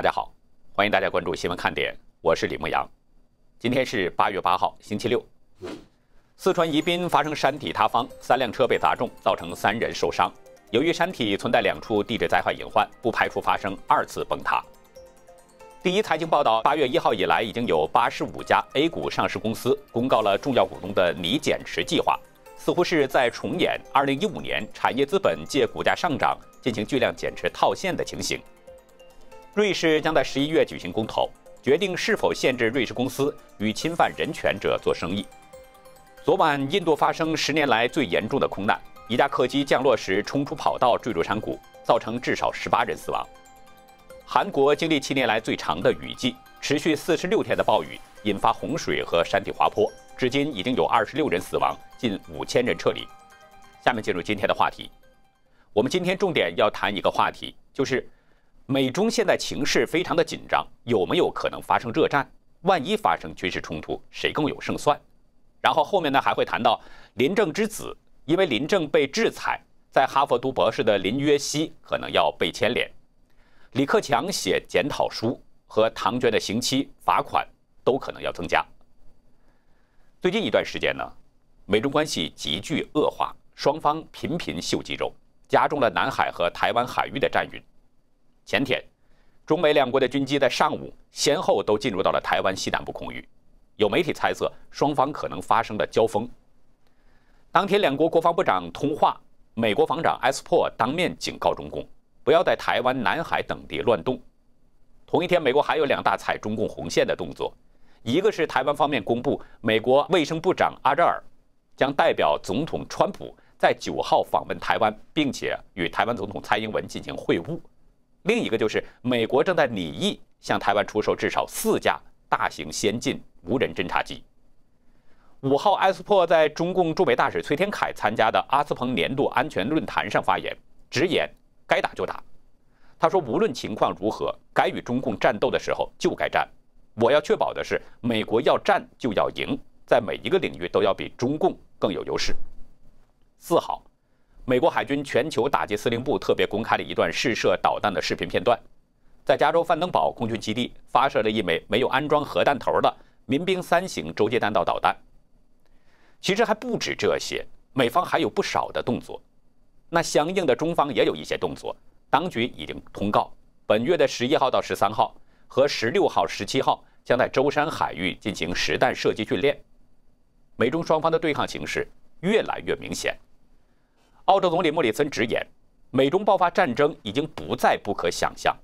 大家好，欢迎大家关注新闻看点，我是李牧阳。今天是八月八号，星期六。四川宜宾发生山体塌方，三辆车被砸中，造成三人受伤。由于山体存在两处地质灾害隐患，不排除发生二次崩塌。第一财经报道，八月一号以来，已经有八十五家 A 股上市公司公告了重要股东的拟减持计划，似乎是在重演二零一五年产业资本借股价上涨进行巨量减持套现的情形。瑞士将在十一月举行公投，决定是否限制瑞士公司与侵犯人权者做生意。昨晚，印度发生十年来最严重的空难，一架客机降落时冲出跑道，坠入山谷，造成至少十八人死亡。韩国经历七年来最长的雨季，持续四十六天的暴雨引发洪水和山体滑坡，至今已经有二十六人死亡，近五千人撤离。下面进入今天的话题，我们今天重点要谈一个话题，就是。美中现在情势非常的紧张，有没有可能发生热战？万一发生军事冲突，谁更有胜算？然后后面呢还会谈到林正之子，因为林正被制裁，在哈佛读博士的林约熙可能要被牵连。李克强写检讨书和唐娟的刑期罚款都可能要增加。最近一段时间呢，美中关系急剧恶化，双方频频秀肌肉，加重了南海和台湾海域的战云。前天，中美两国的军机在上午先后都进入到了台湾西南部空域，有媒体猜测双方可能发生了交锋。当天，两国国防部长通话，美国防长埃斯珀当面警告中共，不要在台湾、南海等地乱动。同一天，美国还有两大踩中共红线的动作，一个是台湾方面公布，美国卫生部长阿扎尔将代表总统川普在九号访问台湾，并且与台湾总统蔡英文进行会晤。另一个就是美国正在拟议向台湾出售至少四架大型先进无人侦察机。五号，埃斯珀在中共驻美大使崔天凯参加的阿斯彭年度安全论坛上发言，直言该打就打。他说，无论情况如何，该与中共战斗的时候就该战。我要确保的是，美国要战就要赢，在每一个领域都要比中共更有优势。四号。美国海军全球打击司令部特别公开了一段试射导弹的视频片段，在加州范登堡空军基地发射了一枚没有安装核弹头的民兵三型洲际弹道导弹。其实还不止这些，美方还有不少的动作。那相应的，中方也有一些动作。当局已经通告，本月的十一号到十三号和十六号、十七号将在舟山海域进行实弹射击训练。美中双方的对抗形势越来越明显。澳洲总理莫里森直言，美中爆发战争已经不再不可想象。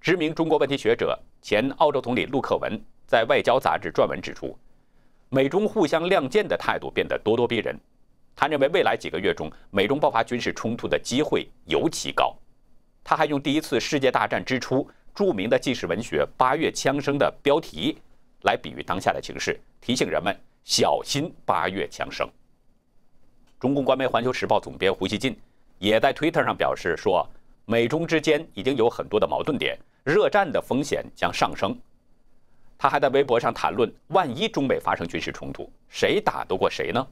知名中国问题学者、前澳洲总理陆克文在《外交》杂志撰文指出，美中互相亮剑的态度变得咄咄逼人。他认为，未来几个月中，美中爆发军事冲突的机会尤其高。他还用第一次世界大战之初著名的纪实文学《八月枪声》的标题来比喻当下的情势，提醒人们小心八月枪声。中共官媒《环球时报》总编胡锡进也在推特上表示说，美中之间已经有很多的矛盾点，热战的风险将上升。他还在微博上谈论，万一中美发生军事冲突，谁打得过谁呢？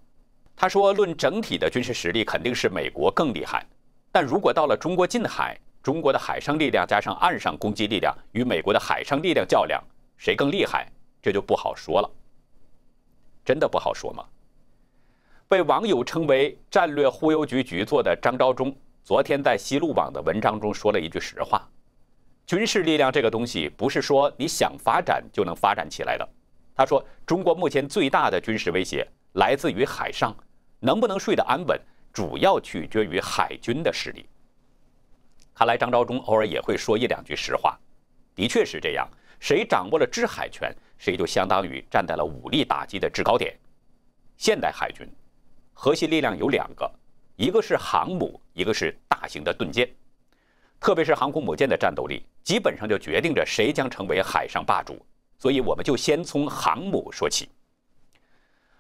他说，论整体的军事实力，肯定是美国更厉害。但如果到了中国近海，中国的海上力量加上岸上攻击力量与美国的海上力量较量，谁更厉害，这就不好说了。真的不好说吗？被网友称为“战略忽悠局局座”的张召忠，昨天在西路网的文章中说了一句实话：“军事力量这个东西，不是说你想发展就能发展起来的。”他说：“中国目前最大的军事威胁来自于海上，能不能睡得安稳，主要取决于海军的实力。”看来张召忠偶尔也会说一两句实话，的确是这样。谁掌握了制海权，谁就相当于站在了武力打击的制高点。现代海军。核心力量有两个，一个是航母，一个是大型的盾舰。特别是航空母舰的战斗力，基本上就决定着谁将成为海上霸主。所以，我们就先从航母说起。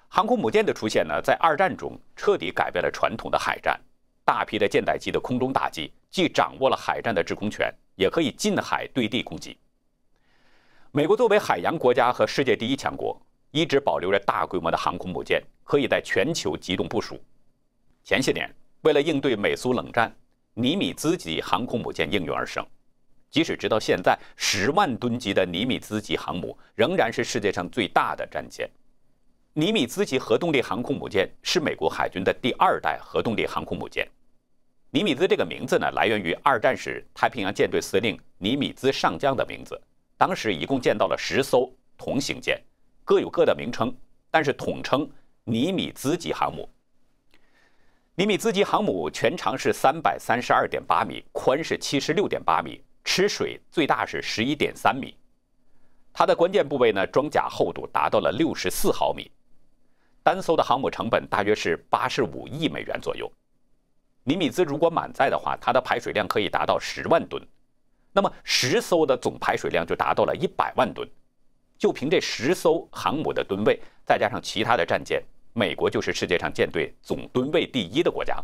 航空母舰的出现呢，在二战中彻底改变了传统的海战。大批的舰载机的空中打击，既掌握了海战的制空权，也可以近海对地攻击。美国作为海洋国家和世界第一强国。一直保留着大规模的航空母舰，可以在全球机动部署。前些年，为了应对美苏冷战，尼米兹级航空母舰应运而生。即使直到现在，十万吨级的尼米兹级航母仍然是世界上最大的战舰。尼米兹级核动力航空母舰是美国海军的第二代核动力航空母舰。尼米兹这个名字呢，来源于二战时太平洋舰队司令尼米兹上将的名字。当时一共建造了十艘同型舰，各有各的名称，但是统称尼米兹级航母。尼米兹级航母全长是三百三十二点八米，宽是七十六点八米。吃水最大是十一点三米，它的关键部位呢，装甲厚度达到了六十四毫米，单艘的航母成本大约是八十五亿美元左右。尼米兹如果满载的话，它的排水量可以达到十万吨，那么十艘的总排水量就达到了一百万吨。就凭这十艘航母的吨位，再加上其他的战舰，美国就是世界上舰队总吨位第一的国家。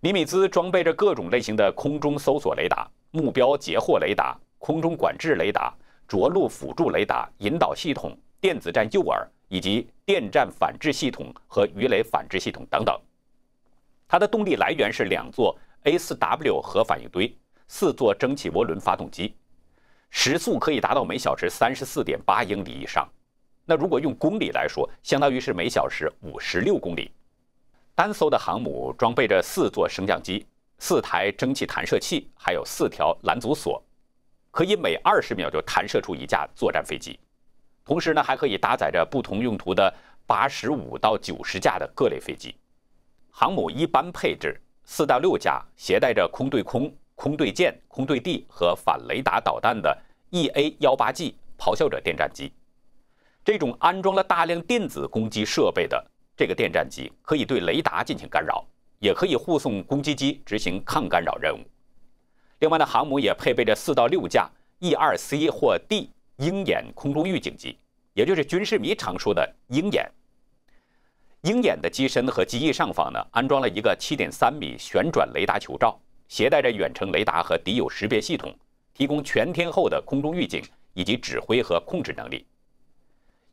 尼米兹装备着各种类型的空中搜索雷达。目标截获雷达、空中管制雷达、着陆辅助雷达、引导系统、电子战诱饵以及电站反制系统和鱼雷反制系统等等。它的动力来源是两座 A4W 核反应堆、四座蒸汽涡轮发动机，时速可以达到每小时三十四点八英里以上。那如果用公里来说，相当于是每小时五十六公里。单艘的航母装备着四座升降机。四台蒸汽弹射器，还有四条拦阻索，可以每二十秒就弹射出一架作战飞机。同时呢，还可以搭载着不同用途的八十五到九十架的各类飞机。航母一般配置四到六架携带着空对空、空对舰、空对地和反雷达导弹的 EA 幺八 G 咆哮者电战机。这种安装了大量电子攻击设备的这个电战机，可以对雷达进行干扰。也可以护送攻击机执行抗干扰任务。另外呢，航母也配备着四到六架 E-2C 或 D 鹰眼空中预警机，也就是军事迷常说的鹰眼。鹰眼的机身和机翼上方呢，安装了一个7.3米旋转雷达球罩，携带着远程雷达和敌友识别系统，提供全天候的空中预警以及指挥和控制能力。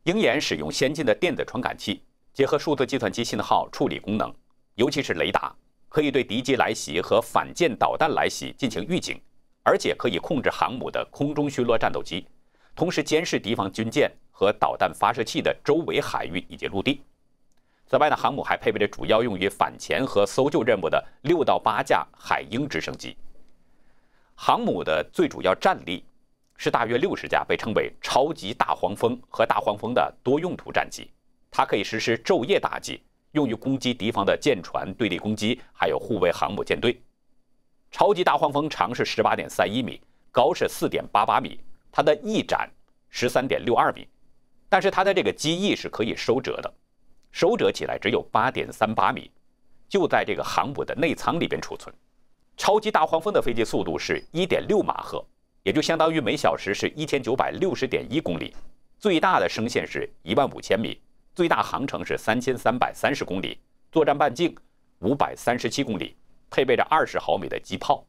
鹰眼使用先进的电子传感器，结合数字计算机信号处理功能。尤其是雷达，可以对敌机来袭和反舰导弹来袭进行预警，而且可以控制航母的空中巡逻战斗机，同时监视敌方军舰和导弹发射器的周围海域以及陆地。此外呢，航母还配备着主要用于反潜和搜救任务的六到八架海鹰直升机。航母的最主要战力是大约六十架被称为“超级大黄蜂”和“大黄蜂”的多用途战机，它可以实施昼夜打击。用于攻击敌方的舰船、对地攻击，还有护卫航母舰队。超级大黄蜂长是十八点三一米，高是四点八八米，它的翼展十三点六二米，但是它的这个机翼是可以收折的，收折起来只有八点三八米，就在这个航母的内舱里边储存。超级大黄蜂的飞机速度是一点六马赫，也就相当于每小时是一千九百六十点一公里，最大的升限是一万五千米。最大航程是三千三百三十公里，作战半径五百三十七公里，配备着二十毫米的机炮。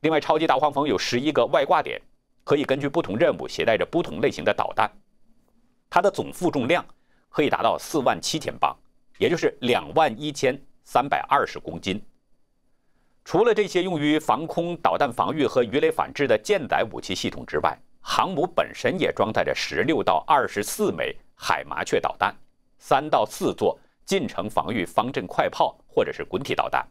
另外，超级大黄蜂有十一个外挂点，可以根据不同任务携带着不同类型的导弹。它的总负重量可以达到四万七千磅，也就是两万一千三百二十公斤。除了这些用于防空导弹防御和鱼雷反制的舰载武器系统之外，航母本身也装载着十六到二十四枚。海麻雀导弹，三到四座近程防御方阵快炮或者是滚体导弹。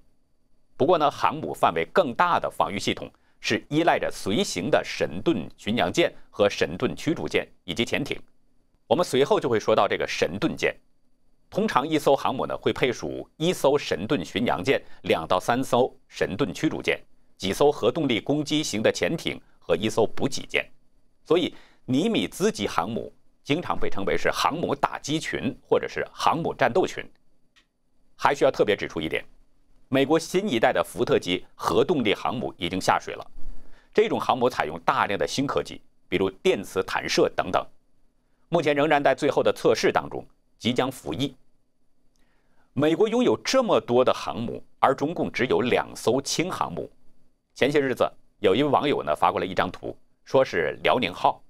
不过呢，航母范围更大的防御系统是依赖着随行的神盾巡洋舰和神盾驱逐舰以及潜艇。我们随后就会说到这个神盾舰。通常一艘航母呢会配属一艘神盾巡洋舰、两到三艘神盾驱逐舰、几艘核动力攻击型的潜艇和一艘补给舰。所以，尼米兹级航母。经常被称为是航母打击群或者是航母战斗群。还需要特别指出一点，美国新一代的福特级核动力航母已经下水了。这种航母采用大量的新科技，比如电磁弹射等等，目前仍然在最后的测试当中，即将服役。美国拥有这么多的航母，而中共只有两艘轻航母。前些日子，有一位网友呢发过来一张图，说是辽宁号。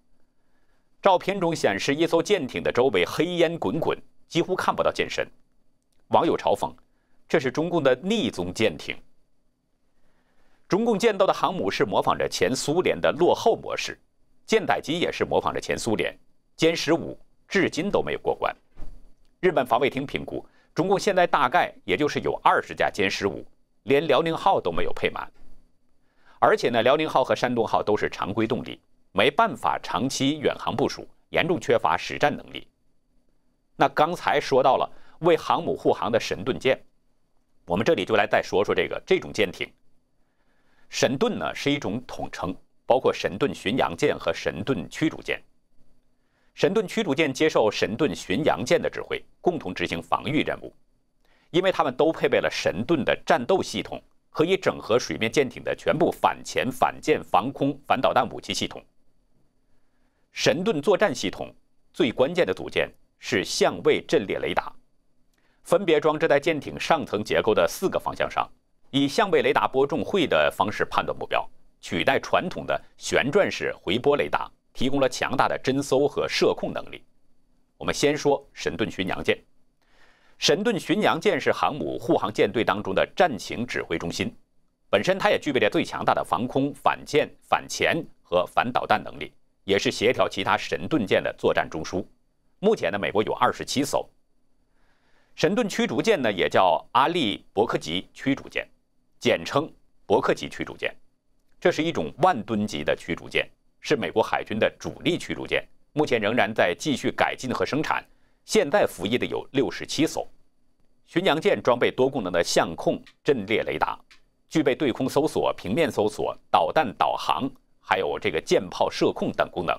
照片中显示，一艘舰艇的周围黑烟滚滚，几乎看不到舰身。网友嘲讽：“这是中共的逆宗舰艇。”中共建造的航母是模仿着前苏联的落后模式，舰载机也是模仿着前苏联，歼十五至今都没有过关。日本防卫厅评估，中共现在大概也就是有二十架歼十五，连辽宁号都没有配满。而且呢，辽宁号和山东号都是常规动力，没办法长期远航部署，严重缺乏实战能力。那刚才说到了为航母护航的神盾舰，我们这里就来再说说这个这种舰艇。神盾呢是一种统称，包括神盾巡洋舰和神盾驱逐舰。神盾驱逐舰接受神盾巡洋舰的指挥，共同执行防御任务。因为它们都配备了神盾的战斗系统，可以整合水面舰艇的全部反潜、反舰、防空、反导弹武器系统。神盾作战系统最关键的组件是相位阵列雷达，分别装置在舰艇上层结构的四个方向上，以相位雷达波重会的方式判断目标，取代传统的旋转式回波雷达。提供了强大的侦搜和射控能力。我们先说神盾巡洋舰。神盾巡洋舰是航母护航舰队当中的战情指挥中心，本身它也具备了最强大的防空、反舰、反潜和反导弹能力，也是协调其他神盾舰的作战中枢。目前呢，美国有二十七艘。神盾驱逐舰呢，也叫阿利伯克级驱逐舰，简称伯克级驱逐舰。这是一种万吨级的驱逐舰。是美国海军的主力驱逐舰，目前仍然在继续改进和生产。现在服役的有六十七艘。巡洋舰装备多功能的相控阵列雷达，具备对空搜索、平面搜索、导弹导航，还有这个舰炮射控等功能。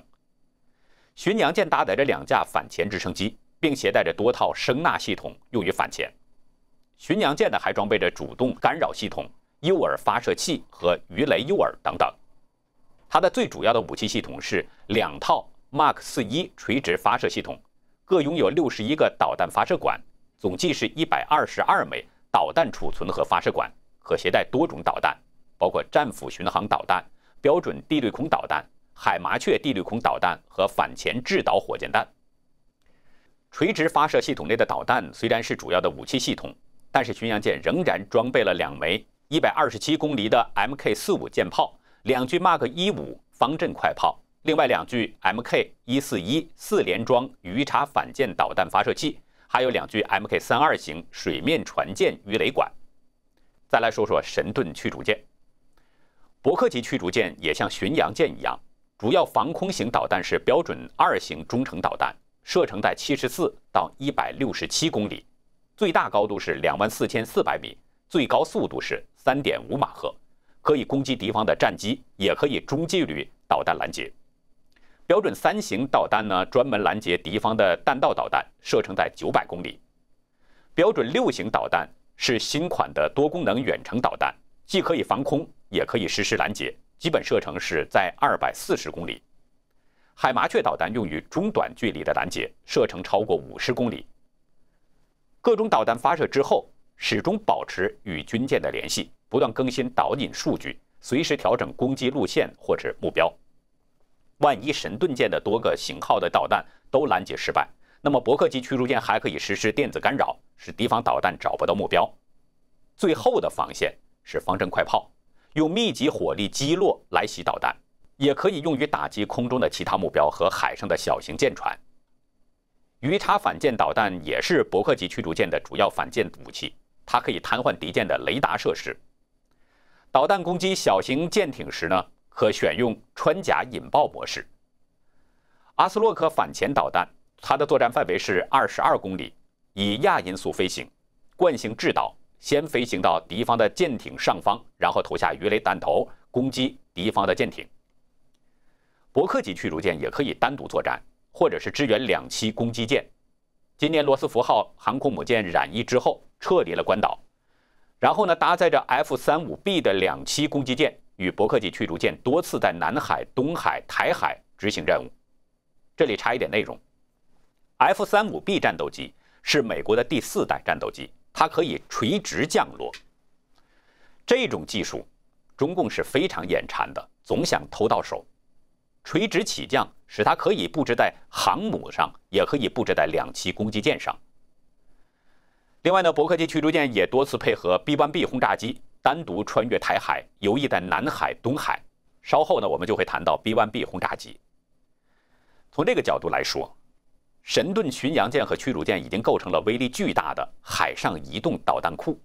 巡洋舰搭载着两架反潜直升机，并携带着多套声纳系统用于反潜。巡洋舰呢还装备着主动干扰系统、诱饵发射器和鱼雷诱饵等等。它的最主要的武器系统是两套 Mark 四一垂直发射系统，各拥有六十一个导弹发射管，总计是一百二十二枚导弹储存和发射管，可携带多种导弹，包括战斧巡航导弹、标准地对空导弹、海麻雀地对空导弹和反潜制导火箭弹。垂直发射系统内的导弹虽然是主要的武器系统，但是巡洋舰仍然装备了两枚一百二十七公里的 Mk 四五舰炮。两具 Mark 一五方阵快炮，另外两具 Mk 一四一四联装鱼叉反舰导弹发射器，还有两具 Mk 三二型水面船舰鱼雷管。再来说说神盾驱逐舰，伯克级驱逐舰也像巡洋舰一样，主要防空型导弹是标准二型中程导弹，射程在七十四到一百六十七公里，最大高度是两万四千四百米，最高速度是三点五马赫。可以攻击敌方的战机，也可以中距离导弹拦截。标准三型导弹呢，专门拦截敌方的弹道导弹，射程在九百公里。标准六型导弹是新款的多功能远程导弹，既可以防空，也可以实时拦截，基本射程是在二百四十公里。海麻雀导弹用于中短距离的拦截，射程超过五十公里。各种导弹发射之后，始终保持与军舰的联系。不断更新导引数据，随时调整攻击路线或者目标。万一神盾舰的多个型号的导弹都拦截失败，那么伯克级驱逐舰还可以实施电子干扰，使敌方导弹找不到目标。最后的防线是方阵快炮，用密集火力击落来袭导弹，也可以用于打击空中的其他目标和海上的小型舰船。鱼叉反舰导弹也是伯克级驱逐舰的主要反舰武器，它可以瘫痪敌舰的雷达设施。导弹攻击小型舰艇时呢，可选用穿甲引爆模式。阿斯洛克反潜导弹，它的作战范围是二十二公里，以亚音速飞行，惯性制导，先飞行到敌方的舰艇上方，然后投下鱼雷弹头攻击敌方的舰艇。伯克级驱逐舰也可以单独作战，或者是支援两栖攻击舰。今年罗斯福号航空母舰染疫之后，撤离了关岛。然后呢，搭载着 F 三五 B 的两栖攻击舰与伯克级驱逐舰多次在南海、东海、台海执行任务。这里插一点内容：F 三五 B 战斗机是美国的第四代战斗机，它可以垂直降落。这种技术，中共是非常眼馋的，总想偷到手。垂直起降使它可以布置在航母上，也可以布置在两栖攻击舰上。另外呢，伯克级驱逐舰也多次配合 B-1B 轰炸机单独穿越台海，游弋在南海、东海。稍后呢，我们就会谈到 B1B 轰炸机。从这个角度来说，神盾巡洋舰和驱逐舰已经构成了威力巨大的海上移动导弹库。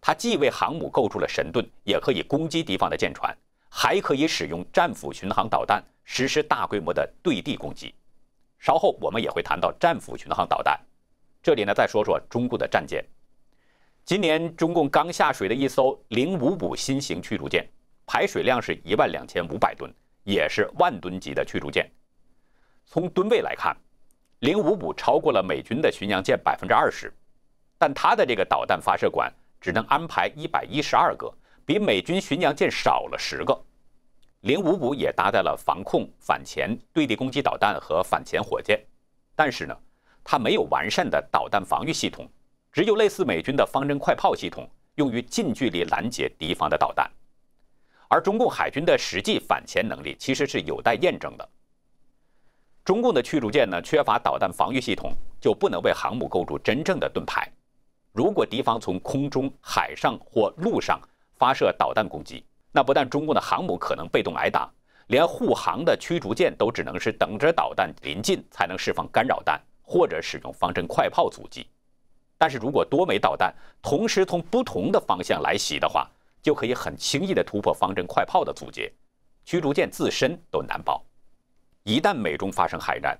它既为航母构筑了神盾，也可以攻击敌方的舰船，还可以使用战斧巡航导弹实施大规模的对地攻击。稍后我们也会谈到战斧巡航导弹。这里呢，再说说中共的战舰。今年中共刚下水的一艘零五五新型驱逐舰，排水量是一万两千五百吨，也是万吨级的驱逐舰。从吨位来看，零五五超过了美军的巡洋舰百分之二十，但它的这个导弹发射管只能安排一百一十二个，比美军巡洋舰少了十个。零五五也搭载了防空、反潜、对地攻击导弹和反潜火箭，但是呢，它没有完善的导弹防御系统。只有类似美军的方阵快炮系统，用于近距离拦截敌方的导弹，而中共海军的实际反潜能力其实是有待验证的。中共的驱逐舰呢，缺乏导弹防御系统，就不能为航母构筑真正的盾牌。如果敌方从空中、海上或陆上发射导弹攻击，那不但中共的航母可能被动挨打，连护航的驱逐舰都只能是等着导弹临近才能释放干扰弹，或者使用方阵快炮阻击。但是如果多枚导弹同时从不同的方向来袭的话，就可以很轻易地突破方阵快炮的阻截，驱逐舰自身都难保。一旦美中发生海战，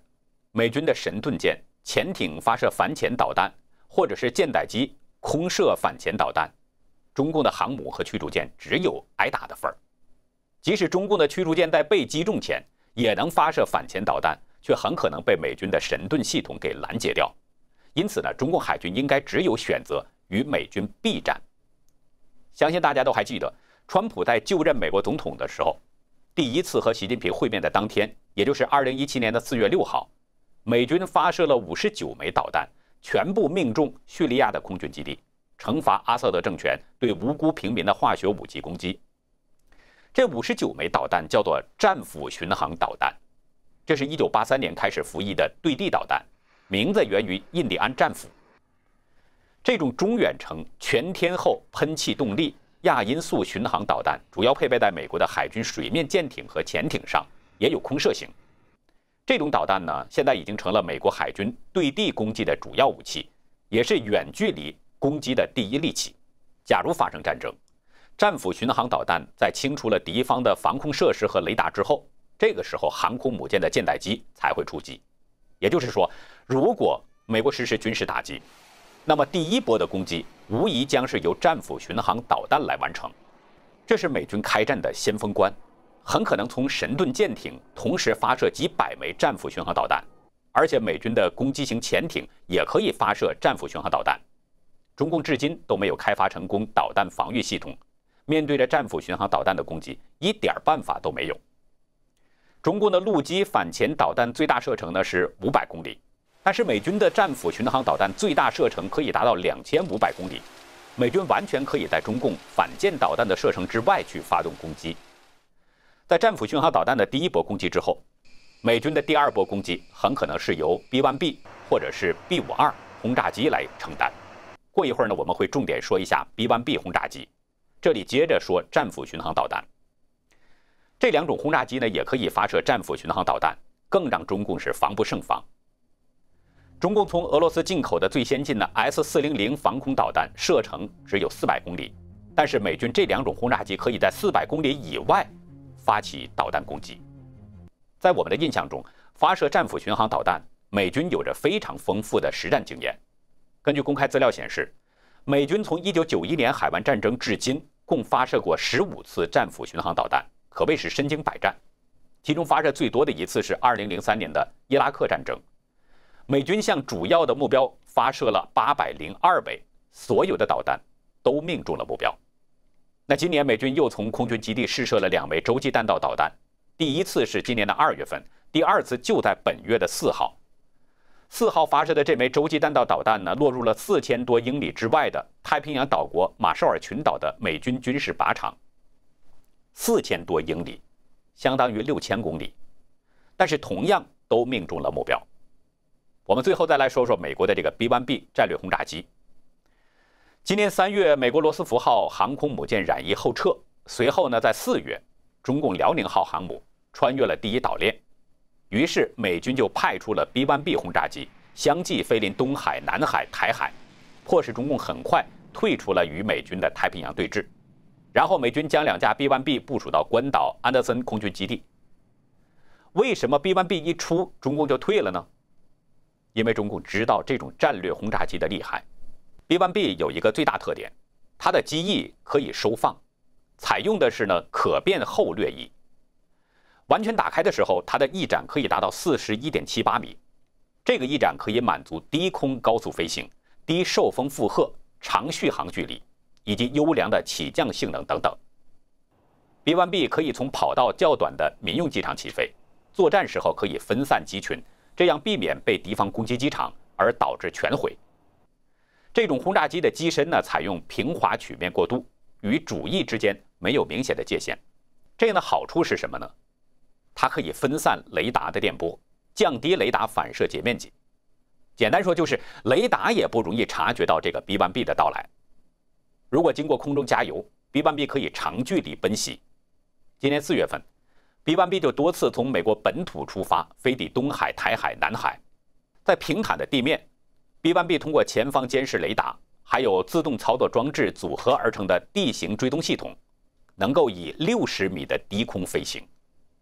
美军的神盾舰、潜艇发射反潜导弹，或者是舰载机空射反潜导弹，中共的航母和驱逐舰只有挨打的份儿。即使中共的驱逐舰在被击中前也能发射反潜导弹，却很可能被美军的神盾系统给拦截掉。因此呢，中共海军应该只有选择与美军避战。相信大家都还记得，川普在就任美国总统的时候，第一次和习近平会面的当天，也就是二零一七年的四月六号，美军发射了五十九枚导弹，全部命中叙利亚的空军基地，惩罚阿萨德政权对无辜平民的化学武器攻击。这五十九枚导弹叫做战斧巡航导弹，这是一九八三年开始服役的对地导弹。名字源于印第安战斧。这种中远程全天候喷气动力亚音速巡航导弹，主要配备在美国的海军水面舰艇和潜艇上，也有空射型。这种导弹呢，现在已经成了美国海军对地攻击的主要武器，也是远距离攻击的第一利器。假如发生战争，战斧巡航导弹在清除了敌方的防空设施和雷达之后，这个时候航空母舰的舰载机才会出击。也就是说，如果美国实施军事打击，那么第一波的攻击无疑将是由战斧巡航导弹来完成。这是美军开战的先锋官，很可能从神盾舰艇同时发射几百枚战斧巡航导弹，而且美军的攻击型潜艇也可以发射战斧巡航导弹。中共至今都没有开发成功导弹防御系统，面对着战斧巡航导弹的攻击，一点办法都没有。中共的陆基反潜导弹最大射程呢是五百公里，但是美军的战斧巡航导弹最大射程可以达到两千五百公里，美军完全可以在中共反舰导弹的射程之外去发动攻击。在战斧巡航导弹的第一波攻击之后，美军的第二波攻击很可能是由 B1B 或者是 B52 轰炸机来承担。过一会儿呢，我们会重点说一下 B1B 轰炸机。这里接着说战斧巡航导弹。这两种轰炸机呢，也可以发射战斧巡航导弹，更让中共是防不胜防。中共从俄罗斯进口的最先进的 S 四零零防空导弹，射程只有四百公里，但是美军这两种轰炸机可以在四百公里以外发起导弹攻击。在我们的印象中，发射战斧巡航导弹，美军有着非常丰富的实战经验。根据公开资料显示，美军从一九九一年海湾战争至今，共发射过十五次战斧巡航导弹。可谓是身经百战，其中发射最多的一次是2003年的伊拉克战争，美军向主要的目标发射了802枚，所有的导弹都命中了目标。那今年美军又从空军基地试射了两枚洲际弹道导弹，第一次是今年的二月份，第二次就在本月的四号。四号发射的这枚洲际弹道导弹呢，落入了四千多英里之外的太平洋岛国马绍尔群岛的美军军事靶场。四千多英里，相当于六千公里，但是同样都命中了目标。我们最后再来说说美国的这个 B1B 战略轰炸机。今年三月，美国罗斯福号航空母舰染疫后撤，随后呢，在四月，中共辽宁号航母穿越了第一岛链，于是美军就派出了 B-1B 轰炸机相继飞临东海、南海、台海，迫使中共很快退出了与美军的太平洋对峙。然后美军将两架 B-1B 部署到关岛安德森空军基地。为什么 B-1B 一出，中共就退了呢？因为中共知道这种战略轰炸机的厉害。B-1B 有一个最大特点，它的机翼可以收放，采用的是呢可变后掠翼。完全打开的时候，它的翼展可以达到四十一点七八米。这个翼展可以满足低空高速飞行、低受风负荷、长续航距离以及优良的起降性能等等。B-1B 可以从跑道较短的民用机场起飞，作战时候可以分散机群，这样避免被敌方攻击机场而导致全毁。这种轰炸机的机身呢，采用平滑曲面过渡，与主翼之间没有明显的界限。这样的好处是什么呢？它可以分散雷达的电波，降低雷达反射截面积。简单说，就是雷达也不容易察觉到这个 B-1B 的到来。如果经过空中加油，B-1B 可以长距离奔袭。今年四月份，B-1B 就多次从美国本土出发，飞抵东海、台海、南海，在平坦的地面。B-1B 通过前方监视雷达，还有自动操作装置组合而成的地形追踪系统，能够以六十米的低空飞行，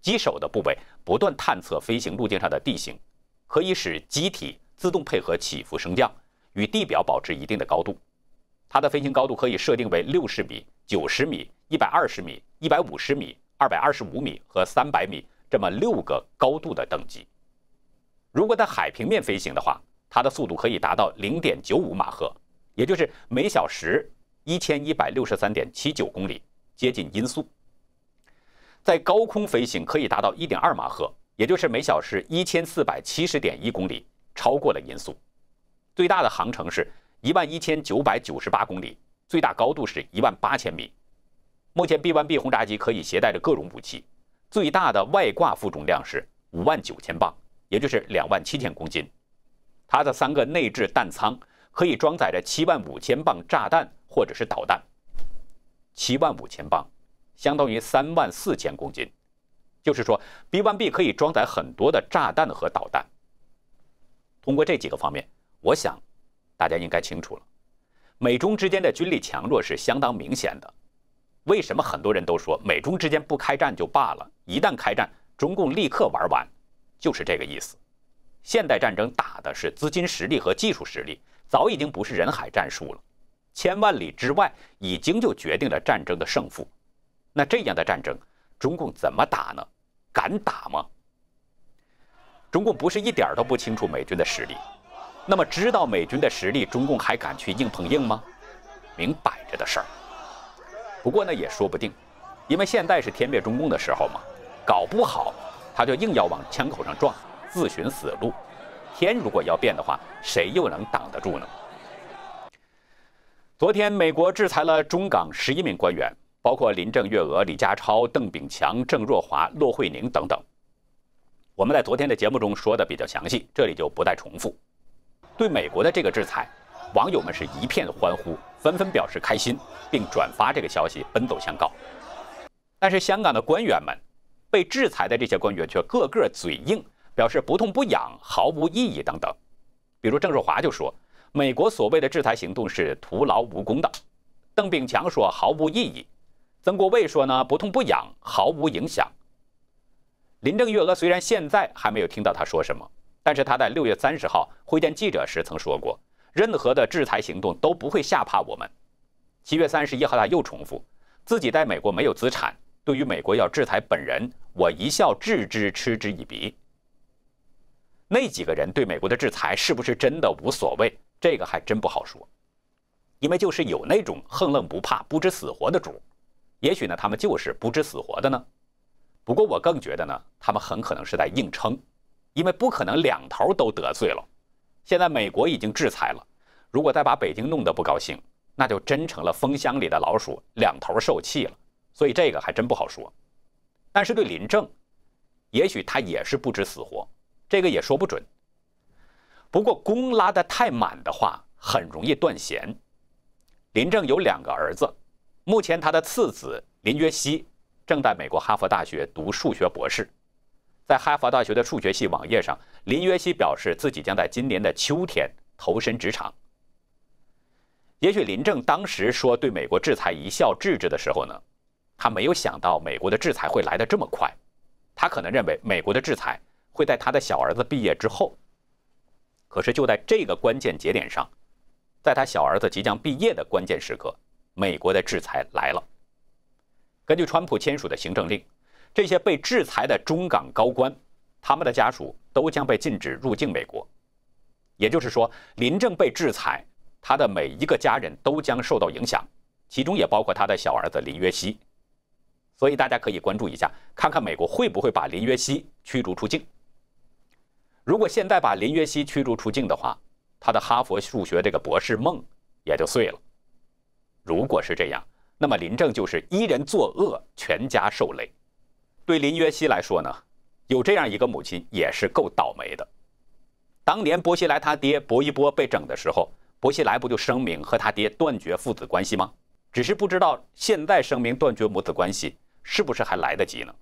机首的部位不断探测飞行路径上的地形，可以使机体自动配合起伏升降，与地表保持一定的高度。它的飞行高度可以设定为六十米、九十米、一百二十米、一百五十米、二百二十五米和三百米这么六个高度的等级。如果在海平面飞行的话，它的速度可以达到零点九五马赫，也就是每小时一千一百六十三点七九公里，接近音速。在高空飞行可以达到一点二马赫，也就是每小时一千四百七十点一公里，超过了音速。最大的航程是一万一千九百九十八公里，最大高度是一万八千米。目前 B-1B 轰炸机可以携带着各种武器，最大的外挂负重量是五万九千磅，也就是两万七千公斤。它的三个内置弹舱可以装载着七万五千磅炸弹或者是导弹。七万五千磅，相当于三万四千公斤，就是说，B-1B 可以装载很多的炸弹和导弹。通过这几个方面，我想大家应该清楚了，美中之间的军力强弱是相当明显的。为什么很多人都说美中之间不开战就罢了，一旦开战，中共立刻玩完，就是这个意思。现代战争打的是资金实力和技术实力，早已经不是人海战术了，千万里之外已经就决定了战争的胜负。那这样的战争，中共怎么打呢？敢打吗？中共不是一点都不清楚美军的实力，那么知道美军的实力，中共还敢去硬碰硬吗？明摆着的事儿。不过呢，也说不定，因为现在是天灭中共的时候嘛，搞不好他就硬要往枪口上撞。自寻死路，天如果要变的话，谁又能挡得住呢？昨天，美国制裁了中港十一名官员，包括林郑月娥、李家超、邓炳强、郑若骅、骆惠宁等等。我们在昨天的节目中说的比较详细，这里就不再重复。对美国的这个制裁，网友们是一片欢呼，纷纷表示开心，并转发这个消息，奔走相告。但是，香港的官员们，被制裁的这些官员却个个嘴硬。表示不痛不痒、毫无意义等等，比如郑若骅就说，美国所谓的制裁行动是徒劳无功的；邓炳强说毫无意义；曾国卫说呢不痛不痒、毫无影响。林郑月娥虽然现在还没有听到他说什么，但是他在六月三十号会见记者时曾说过，任何的制裁行动都不会吓怕我们。七月三十一号他又重复，自己在美国没有资产，对于美国要制裁本人，我一笑置之，嗤之以鼻。那几个人对美国的制裁是不是真的无所谓？这个还真不好说，因为就是有那种横愣不怕、不知死活的主，也许呢他们就是不知死活的呢。不过我更觉得呢，他们很可能是在硬撑，因为不可能两头都得罪了。现在美国已经制裁了，如果再把北京弄得不高兴，那就真成了风箱里的老鼠，两头受气了。所以这个还真不好说。但是对林正，也许他也是不知死活。这个也说不准。不过弓拉得太满的话，很容易断弦。林正有两个儿子，目前他的次子林约熙正在美国哈佛大学读数学博士。在哈佛大学的数学系网页上，林约熙表示自己将在今年的秋天投身职场。也许林正当时说对美国制裁一笑置之的时候呢，他没有想到美国的制裁会来得这么快。他可能认为美国的制裁会在他的小儿子毕业之后。可是就在这个关键节点上，在他小儿子即将毕业的关键时刻，美国的制裁来了。根据川普签署的行政令。这些被制裁的中港高官，他们的家属都将被禁止入境美国。也就是说，林正被制裁，他的每一个家人都将受到影响，其中也包括他的小儿子林约熙。所以大家可以关注一下，看看美国会不会把林约熙驱逐出境。如果现在把林约熙驱逐出境的话，他的哈佛数学这个博士梦也就碎了。如果是这样，那么林正就是一人作恶，全家受累。对林约西来说呢，有这样一个母亲也是够倒霉的。当年薄熙来他爹薄一波被整的时候，薄熙来不就声明和他爹断绝父子关系吗？只是不知道现在声明断绝母子关系是不是还来得及呢？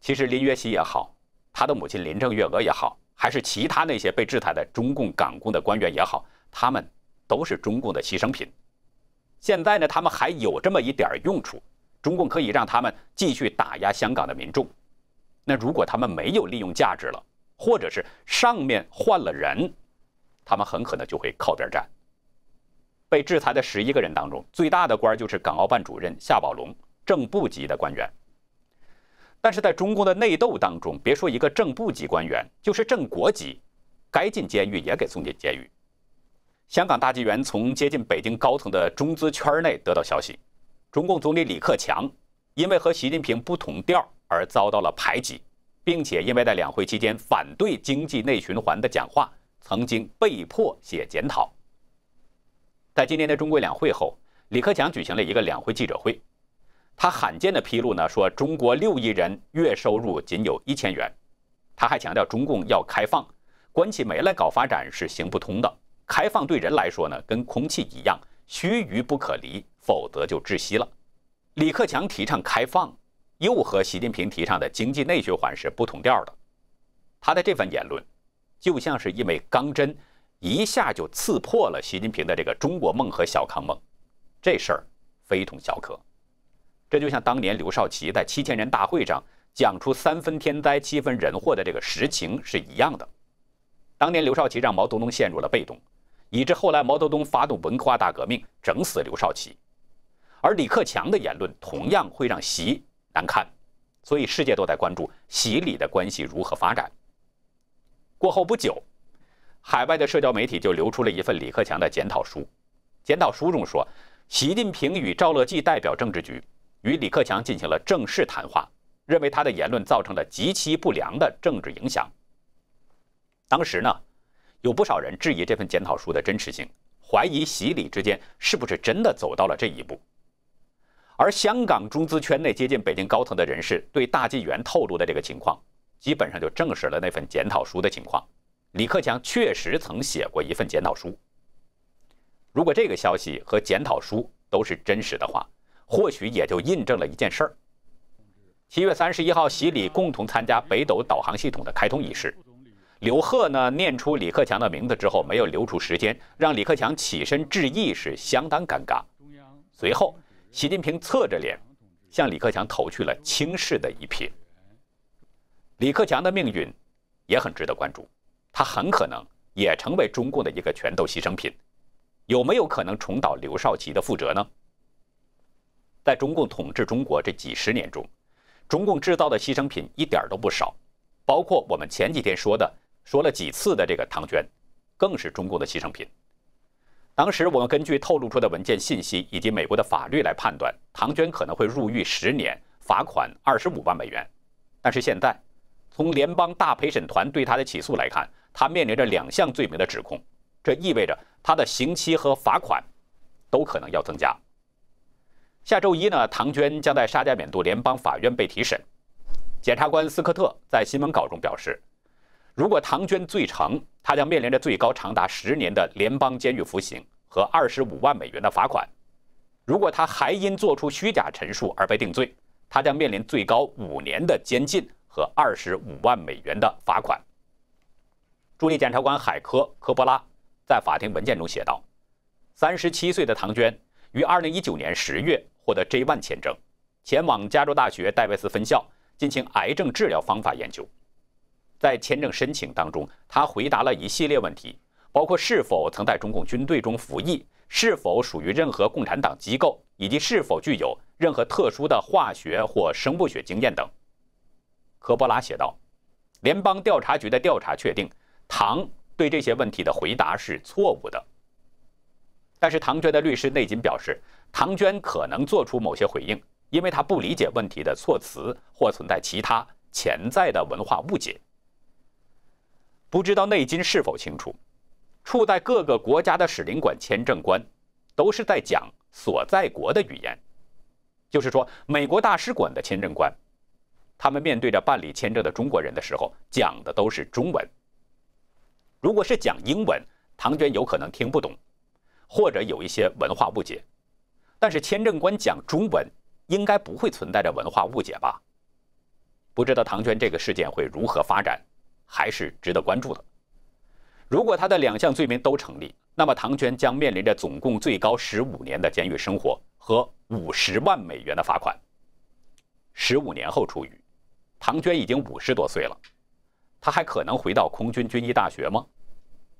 其实林约西也好，他的母亲林郑月娥也好，还是其他那些被制裁的中共港共的官员也好，他们都是中共的牺牲品。现在呢，他们还有这么一点用处。中共可以让他们继续打压香港的民众，那如果他们没有利用价值了，或者是上面换了人，他们很可能就会靠边站。被制裁的十一个人当中，最大的官就是港澳办主任夏宝龙，正部级的官员。但是在中共的内斗当中，别说一个正部级官员，就是正国级，该进监狱也给送进监狱。香港大纪元从接近北京高层的中资圈内得到消息。中共总理李克强因为和习近平不同调而遭到了排挤，并且因为在两会期间反对经济内循环的讲话，曾经被迫写检讨。在今年的中国两会后，李克强举行了一个两会记者会，他罕见的披露呢说，中国六亿人月收入仅有一千元。他还强调，中共要开放，关起门来搞发展是行不通的。开放对人来说呢，跟空气一样。须臾不可离，否则就窒息了。李克强提倡开放，又和习近平提倡的经济内循环是不同调的。他的这番言论，就像是一枚钢针，一下就刺破了习近平的这个中国梦和小康梦。这事儿非同小可。这就像当年刘少奇在七千人大会上讲出“三分天灾，七分人祸”的这个实情是一样的。当年刘少奇让毛泽东陷入了被动。以致后来毛泽东发动文化大革命，整死刘少奇，而李克强的言论同样会让习难堪，所以世界都在关注习李的关系如何发展。过后不久，海外的社交媒体就流出了一份李克强的检讨书，检讨书中说，习近平与赵乐际代表政治局与李克强进行了正式谈话，认为他的言论造成了极其不良的政治影响。当时呢。有不少人质疑这份检讨书的真实性，怀疑习李之间是不是真的走到了这一步。而香港中资圈内接近北京高层的人士对大纪元透露的这个情况，基本上就证实了那份检讨书的情况。李克强确实曾写过一份检讨书。如果这个消息和检讨书都是真实的话，或许也就印证了一件事儿：七月三十一号，习李共同参加北斗导航系统的开通仪式。刘贺呢念出李克强的名字之后，没有留出时间让李克强起身致意，是相当尴尬。随后，习近平侧着脸向李克强投去了轻视的一瞥。李克强的命运也很值得关注，他很可能也成为中共的一个拳头牺牲品。有没有可能重蹈刘少奇的覆辙呢？在中共统治中国这几十年中，中共制造的牺牲品一点都不少，包括我们前几天说的。说了几次的这个唐娟，更是中共的牺牲品。当时我们根据透露出的文件信息以及美国的法律来判断，唐娟可能会入狱十年，罚款二十五万美元。但是现在，从联邦大陪审团对他的起诉来看，他面临着两项罪名的指控，这意味着他的刑期和罚款都可能要增加。下周一呢，唐娟将在沙加缅度联邦法院被提审。检察官斯科特在新闻稿中表示。如果唐娟罪成，她将面临着最高长达十年的联邦监狱服刑和二十五万美元的罚款。如果她还因作出虚假陈述而被定罪，她将面临最高五年的监禁和二十五万美元的罚款。助理检察官海科科波拉在法庭文件中写道：“三十七岁的唐娟于二零一九年十月获得 J1 签证，前往加州大学戴维斯分校进行癌症治疗方法研究。在签证申请当中，他回答了一系列问题，包括是否曾在中共军队中服役。”是否属于任何共产党机构，以及是否具有任何特殊的化学或生物学经验等，科波拉写道：“联邦调查局的调查确定，唐对这些问题的回答是错误的。但是唐娟的律师内金表示，唐娟可能做出某些回应，因为他不理解问题的措辞或存在其他潜在的文化误解。不知道内金是否清楚？”处在各个国家的使领馆签证官，都是在讲所在国的语言，就是说，美国大使馆的签证官，他们面对着办理签证的中国人的时候，讲的都是中文。如果是讲英文，唐娟有可能听不懂，或者有一些文化误解。但是签证官讲中文，应该不会存在着文化误解吧？不知道唐娟这个事件会如何发展，还是值得关注的。如果他的两项罪名都成立，那么唐娟将面临着总共最高十五年的监狱生活和五十万美元的罚款。十五年后出狱，唐娟已经五十多岁了，他还可能回到空军军医大学吗？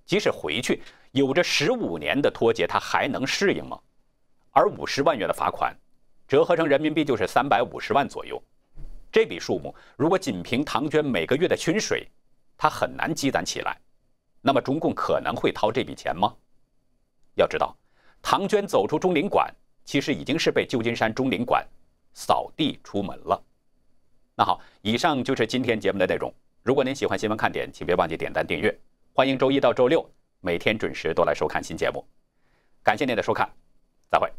即使回去，有着十五年的脱节，他还能适应吗？而五十万元的罚款，折合成人民币就是三百五十万左右。这笔数目，如果仅凭唐娟每个月的薪水，他很难积攒起来。那么中共可能会掏这笔钱吗？要知道，唐娟走出中领馆，其实已经是被旧金山中领馆扫地出门了。那好，以上就是今天节目的内容。如果您喜欢新闻看点，请别忘记点赞订阅。欢迎周一到周六每天准时都来收看新节目。感谢您的收看，再会。